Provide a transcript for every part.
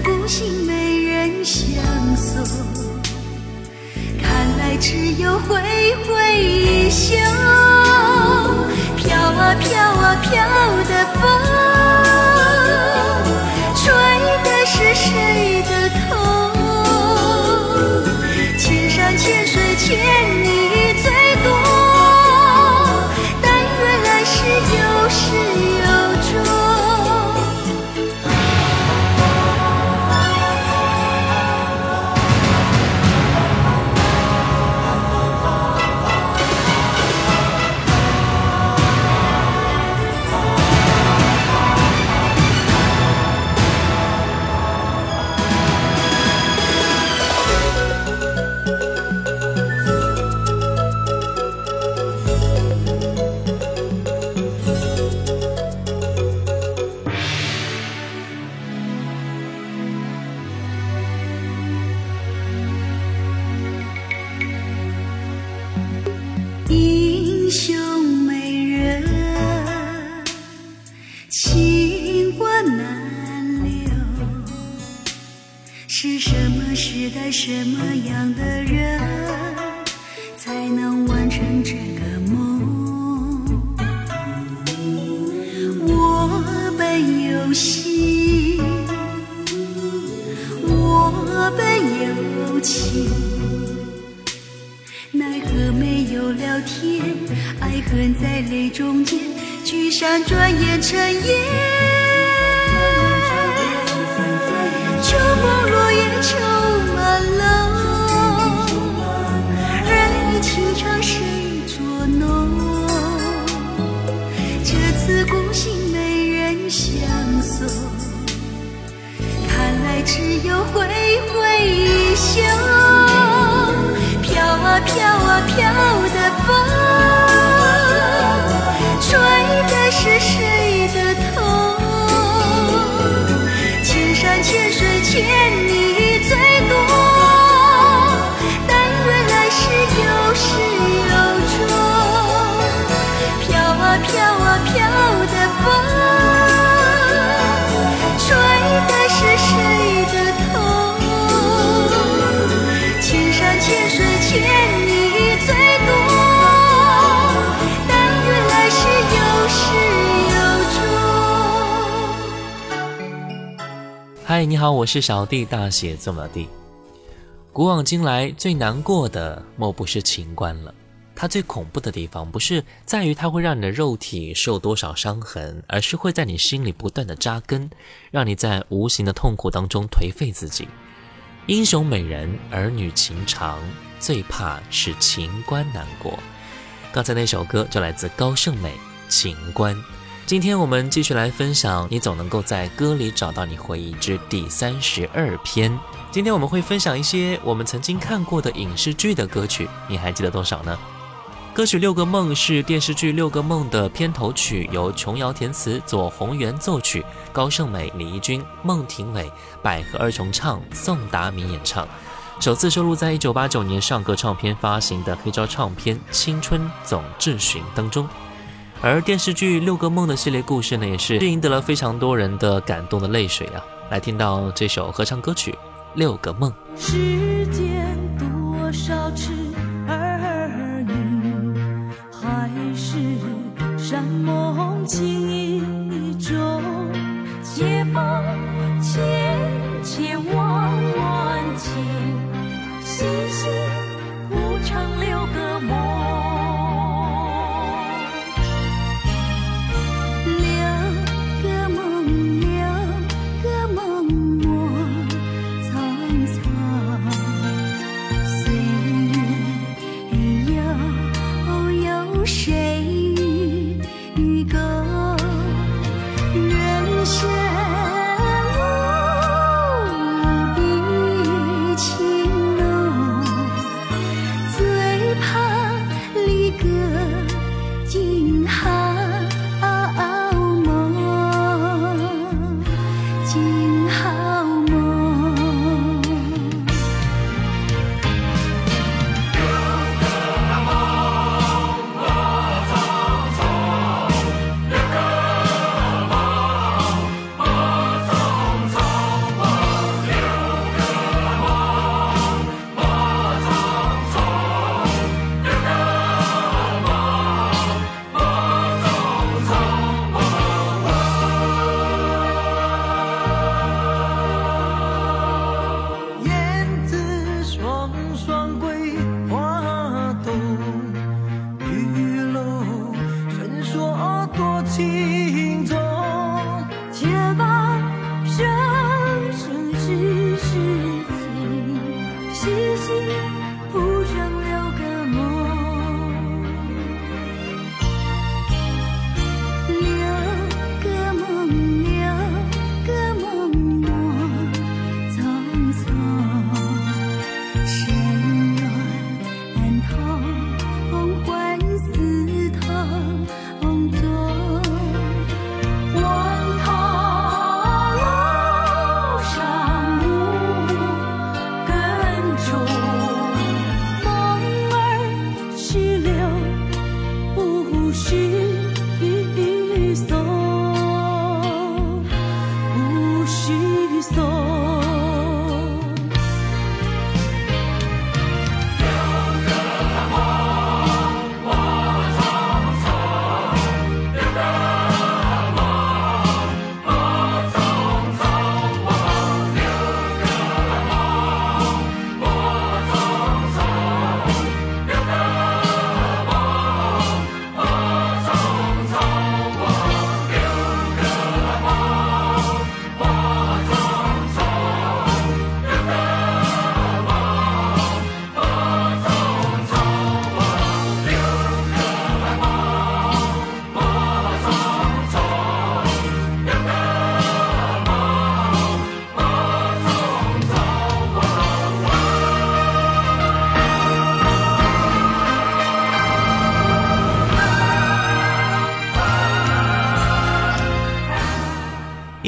孤行，没人相送。看来只有挥挥衣袖，飘啊飘啊飘的风，吹的是谁的痛？千山千水千。自古行没人相送，看来只有挥挥衣袖，飘啊飘啊飘的风。嗨，你好，我是小弟，大写这么地。古往今来，最难过的莫不是情关了。它最恐怖的地方，不是在于它会让你的肉体受多少伤痕，而是会在你心里不断的扎根，让你在无形的痛苦当中颓废自己。英雄美人，儿女情长，最怕是情关难过。刚才那首歌就来自高胜美，《情关》。今天我们继续来分享《你总能够在歌里找到你回忆之》第三十二篇。今天我们会分享一些我们曾经看过的影视剧的歌曲，你还记得多少呢？歌曲《六个梦》是电视剧《六个梦》的片头曲，由琼瑶填词，左宏元作曲，高胜美、李翊君、孟庭苇、百合二重唱、宋达明演唱，首次收录在一九八九年上个唱片发行的黑胶唱片《青春总质询》当中。而电视剧《六个梦》的系列故事呢，也是赢得了非常多人的感动的泪水啊！来听到这首合唱歌曲《六个梦》。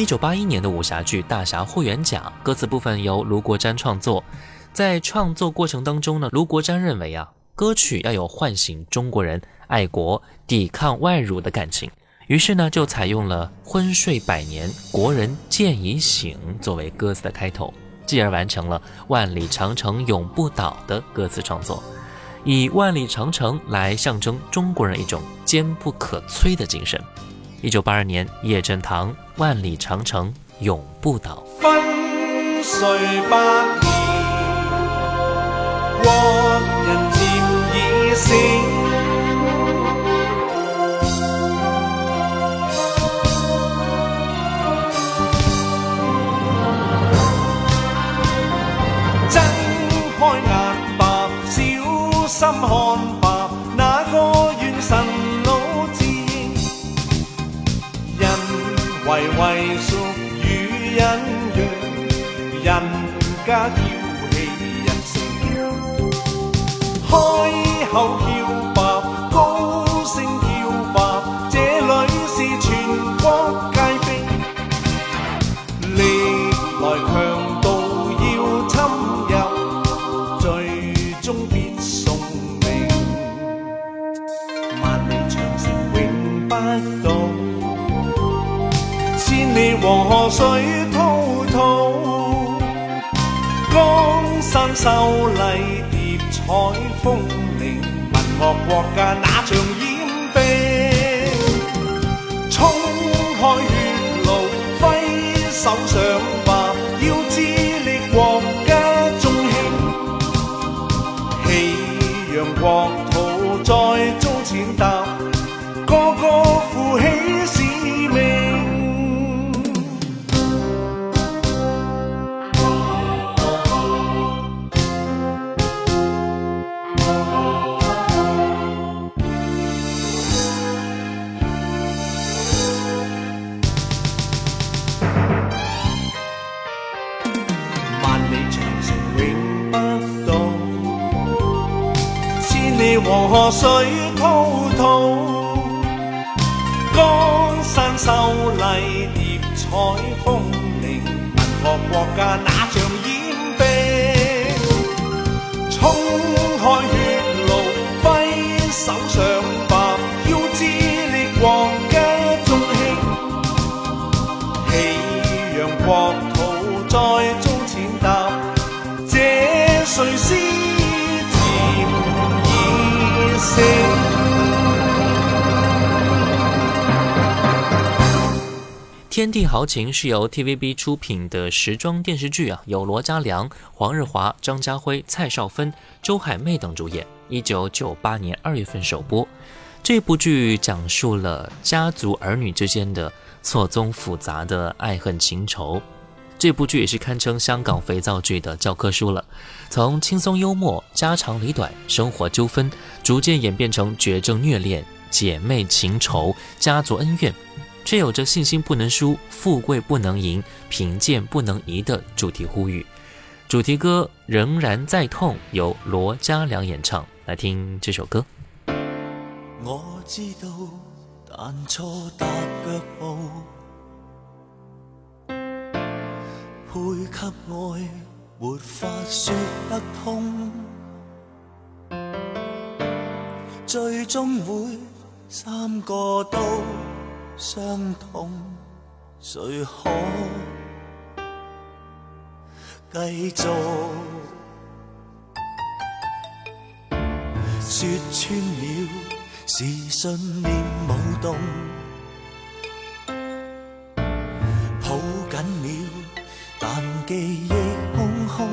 一九八一年的武侠剧《大侠霍元甲》歌词部分由卢国瞻创作，在创作过程当中呢，卢国瞻认为啊，歌曲要有唤醒中国人爱国、抵抗外辱的感情，于是呢就采用了“昏睡百年，国人渐已醒”作为歌词的开头，继而完成了“万里长城永不倒”的歌词创作，以万里长城来象征中国人一种坚不可摧的精神。一九八二年，叶振棠，《万里长城永不倒》。唯唯俗与人约，人家娇气人娇，开口。河水滔滔，江山秀丽，叠彩峰岭，问乐国家那像？《天地豪情》是由 TVB 出品的时装电视剧啊，有罗嘉良、黄日华、张家辉、蔡少芬、周海媚等主演。一九九八年二月份首播，这部剧讲述了家族儿女之间的错综复杂的爱恨情仇。这部剧也是堪称香港肥皂剧的教科书了，从轻松幽默、家长里短、生活纠纷，逐渐演变成绝症虐恋、姐妹情仇、家族恩怨。却有着“信心不能输，富贵不能淫，贫贱不能移”的主题呼吁。主题歌仍然在痛，由罗嘉良演唱。来听这首歌。我知道，但错踏脚步，配给爱，没法说得通，最终会三个都。伤痛，谁可继续？说穿了是信念舞动，抱紧了，但记忆空空，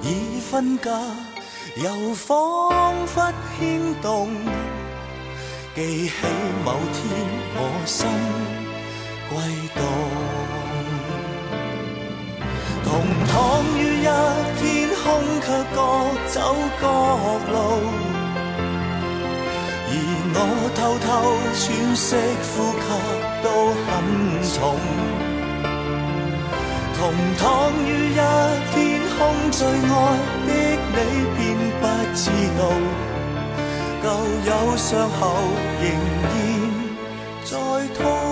已分隔，又仿佛牵动。记起某天，我心悸动，同躺于一天空，却各走各路。而我偷偷喘息，呼吸都很重。同躺于一天空，最爱的你便不知道。旧有伤口，仍然在痛。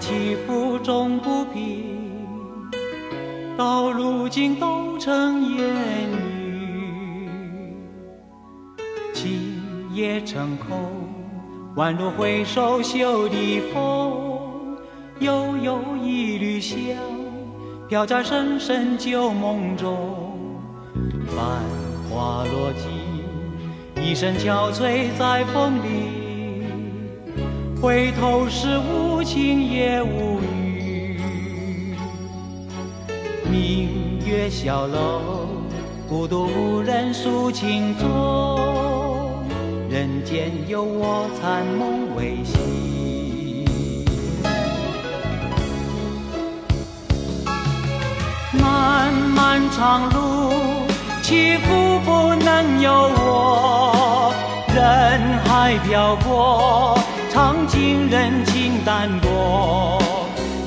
起起伏终不平。到如今都成烟雨，情也成空，宛如挥手袖底风。悠悠一缕香，飘在深深旧梦中。繁花落尽，一身憔悴在风里。回头时，无情也无语。明月小楼，孤独无人诉情衷。人间有我残梦未醒。漫漫长路，起伏不能由我，人海漂泊。尝尽人情淡薄，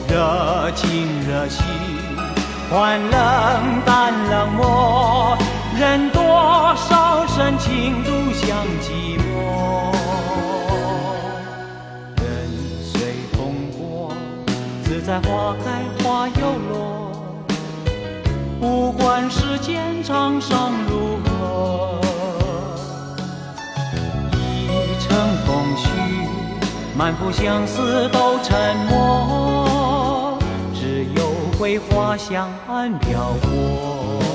热情热心换冷淡冷漠，人多少深情独向寂寞。人随风过，自在花开花又落，不管时间长少。满腹相思都沉默，只有桂花香暗飘过。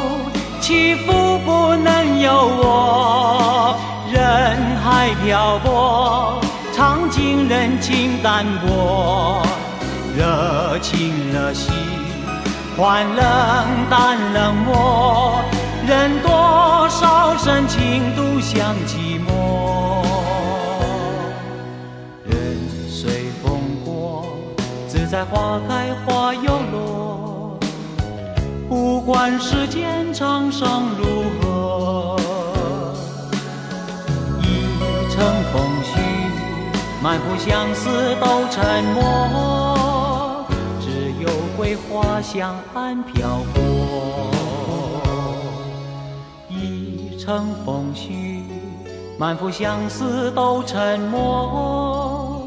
起伏不能由我，人海漂泊，尝尽人情淡薄，热情了心换冷淡冷漠，人多少深情独享寂寞，人随风过，自在花开花又落。不管世间沧桑如何，一城风絮，满腹相思都沉默，只有桂花香暗飘过。一城风絮，满腹相思都沉默，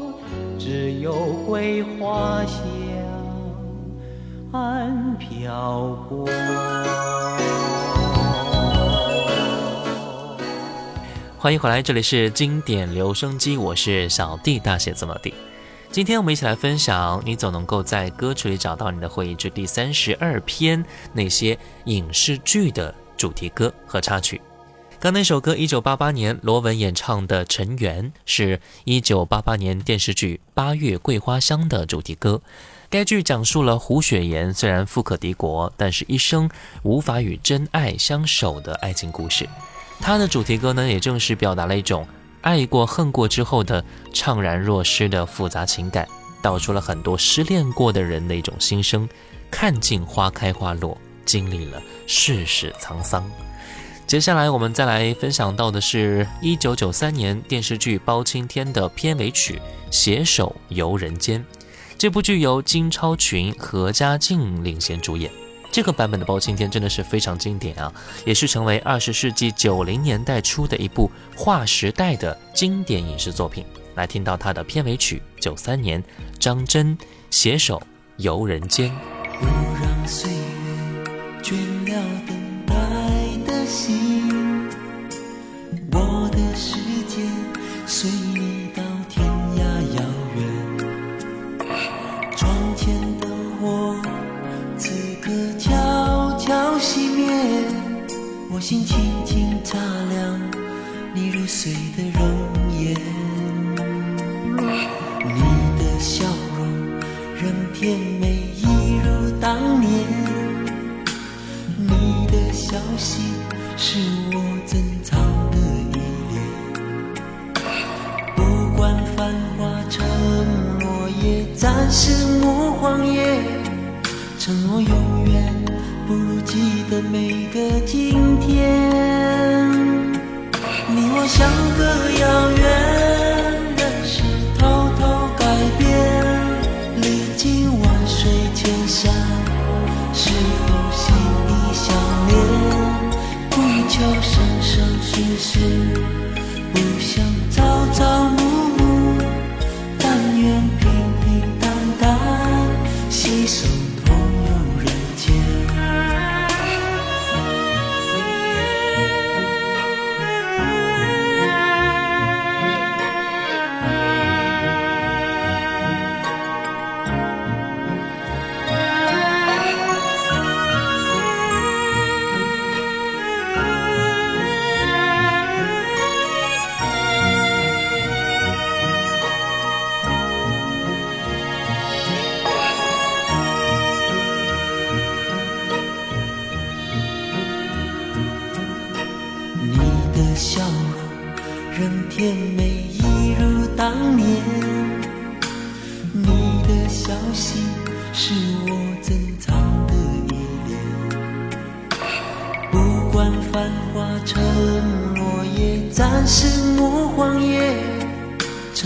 只有桂花香。欢迎回来，这里是经典留声机，我是小弟大写字母弟。今天我们一起来分享，你总能够在歌曲里找到你的回忆。之第三十二篇，那些影视剧的主题歌和插曲。刚那首歌，一九八八年罗文演唱的《尘缘》，是一九八八年电视剧《八月桂花香》的主题歌。该剧讲述了胡雪岩虽然富可敌国，但是一生无法与真爱相守的爱情故事。他的主题歌呢，也正是表达了一种爱过恨过之后的怅然若失的复杂情感，道出了很多失恋过的人的一种心声。看尽花开花落，经历了世事沧桑。接下来我们再来分享到的是一九九三年电视剧《包青天》的片尾曲《携手游人间》。这部剧由金超群、何家劲领衔主演，这个版本的《包青天》真的是非常经典啊，也是成为二十世纪九零年代初的一部划时代的经典影视作品。来听到他的片尾曲，九三年张真携手游人间。不让岁月倦了等待的的心，我世界歌悄悄熄灭，我心轻轻擦亮你入睡的容颜。你的笑容仍甜美，一如当年。你的消息是我珍藏的依恋。不管繁华成落叶，暂时莫谎言。的每个今天，你我相隔遥远，但是偷偷改变。历经万水千山，是否心意相连？不求生生世世。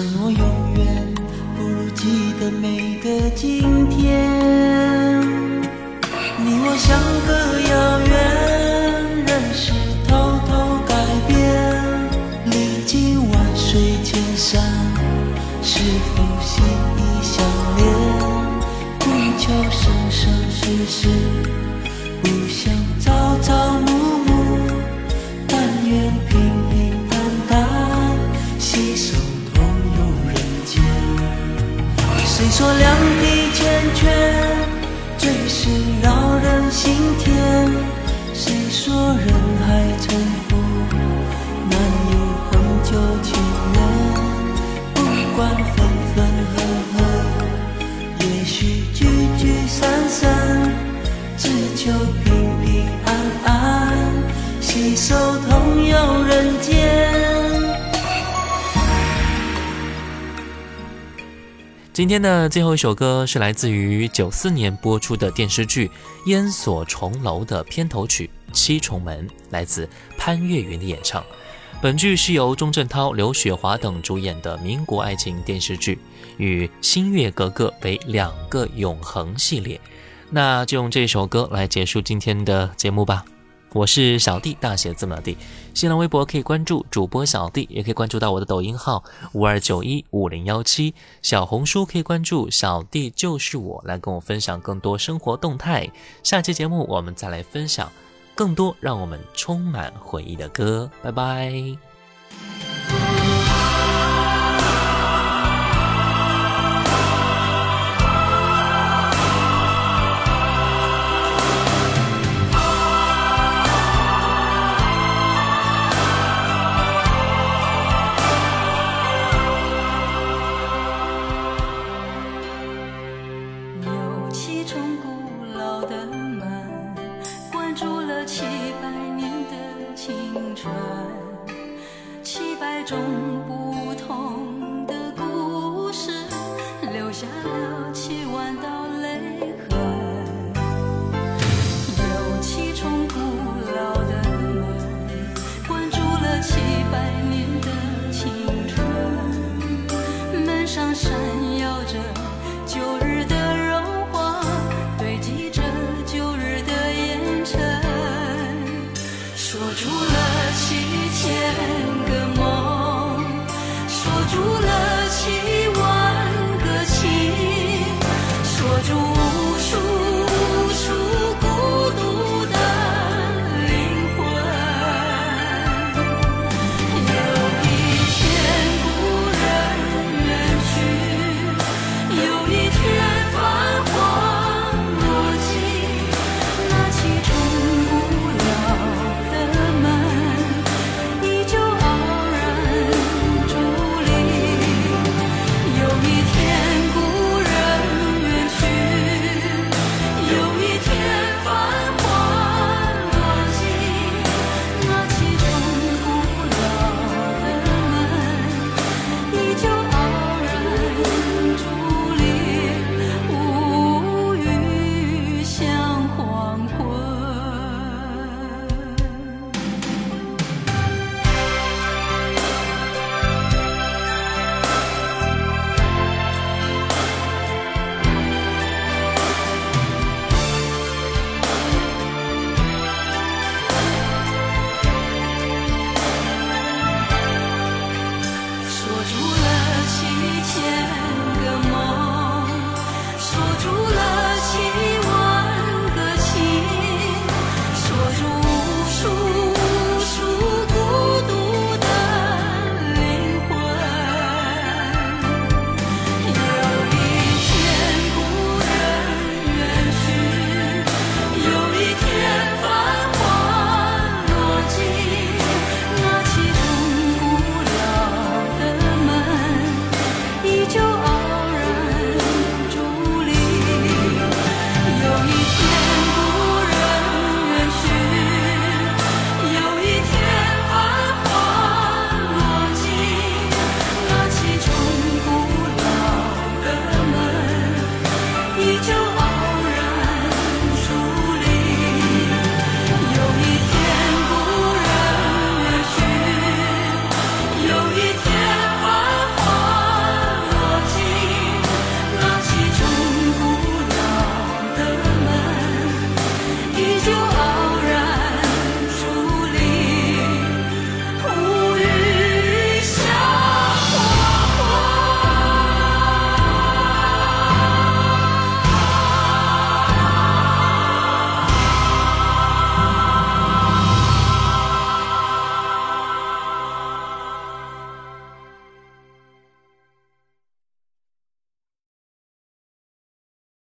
承诺永远不如记得每个今天。你我相隔遥远，人事偷偷改变，历经万水千山，是否心意相连？不求生生世世。今天，谁说人海沉浮难有长久情缘？不管分分合合，也许聚聚散散，只求平平安安，携手同。今天的最后一首歌是来自于九四年播出的电视剧《烟锁重楼》的片头曲《七重门》，来自潘越云的演唱。本剧是由钟镇涛、刘雪华等主演的民国爱情电视剧，与《新月格格》为两个永恒系列。那就用这首歌来结束今天的节目吧。我是小弟，大写字母弟。新浪微博可以关注主播小弟，也可以关注到我的抖音号五二九一五零幺七。小红书可以关注小弟，就是我，来跟我分享更多生活动态。下期节目我们再来分享更多让我们充满回忆的歌。拜拜。